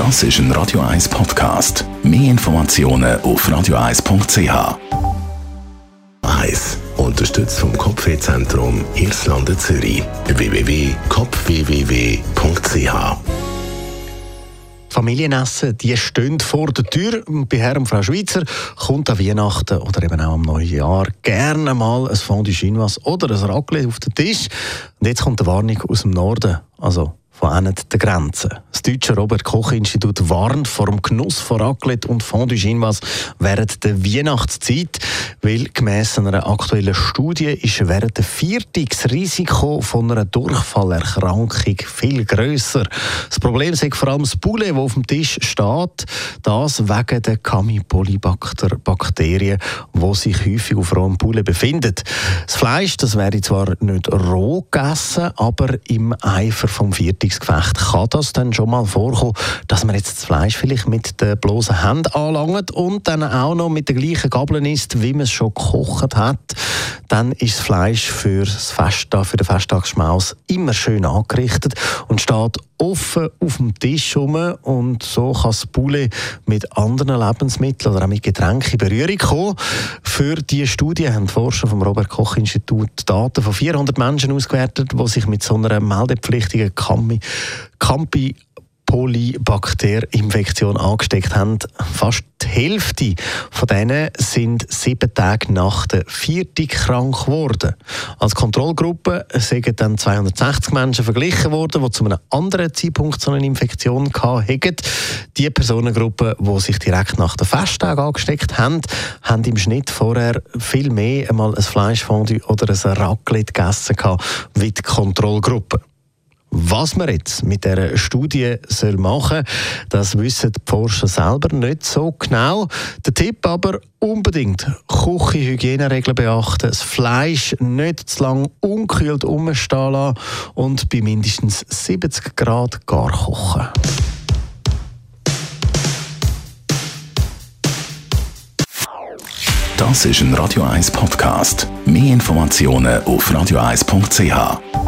Das ist ein Radio 1 Podcast. Mehr Informationen auf radio1.ch. 1. Unterstützt vom Kopfwehzentrum Irlande Zürich. www.kopfwww.ch Familienessen, die stehen vor der Tür. Bei Herrn und Frau Schweizer kommt an Weihnachten oder eben auch am neuen Jahr gerne mal ein Fondue Chinoise oder ein Raclette auf den Tisch. Und jetzt kommt eine Warnung aus dem Norden. Also von einer der Grenzen. Das deutsche Robert-Koch-Institut warnt vor dem Genuss von Raclette und Fondue Chinoise während der Weihnachtszeit, weil gemäss einer aktuellen Studie ist während der Viertag das Risiko von einer Durchfallerkrankung viel grösser. Das Problem ist vor allem das Poulet, das auf dem Tisch steht, das wegen der Campylobacter-Bakterien, die sich häufig auf rohem Poulet befinden. Das Fleisch, das wäre zwar nicht roh gegessen, aber im Eifer vom Viertag Verteidigungsgefecht kann das dann schon mal vorkommen, dass man jetzt das Fleisch vielleicht mit den bloßen Händen anlangt und dann auch noch mit der gleichen Gabel isst, wie man es schon gekocht hat. Dann ist das Fleisch für, das Festtag, für den Festtagsschmaus immer schön angerichtet und steht offen auf dem Tisch rum und so kann das Poulet mit anderen Lebensmitteln oder auch mit Getränken in Berührung kommen. Für diese Studie haben die Forscher vom Robert-Koch-Institut Daten von 400 Menschen ausgewertet, die sich mit so einer meldepflichtigen Campi, Campi Polybakter-Infektion angesteckt haben. Fast die Hälfte von denen sind sieben Tage nach der vierten krank geworden. Als Kontrollgruppe sind dann 260 Menschen verglichen worden, die zu einem anderen Zeitpunkt so eine Infektion hatten. Die Personengruppe, die sich direkt nach der Festtag angesteckt haben, haben im Schnitt vorher viel mehr einmal ein Fleischfondue oder ein Raclette gegessen wie die Kontrollgruppe. Was man jetzt mit dieser Studie soll machen soll, das wissen die Forscher selber nicht so genau. Der Tipp aber unbedingt Küchenhygieneregeln beachten, das Fleisch nicht zu lange unkühlt umstehen lassen und bei mindestens 70 Grad gar kochen. Das ist ein Radio 1 Podcast. Mehr Informationen auf radio1.ch.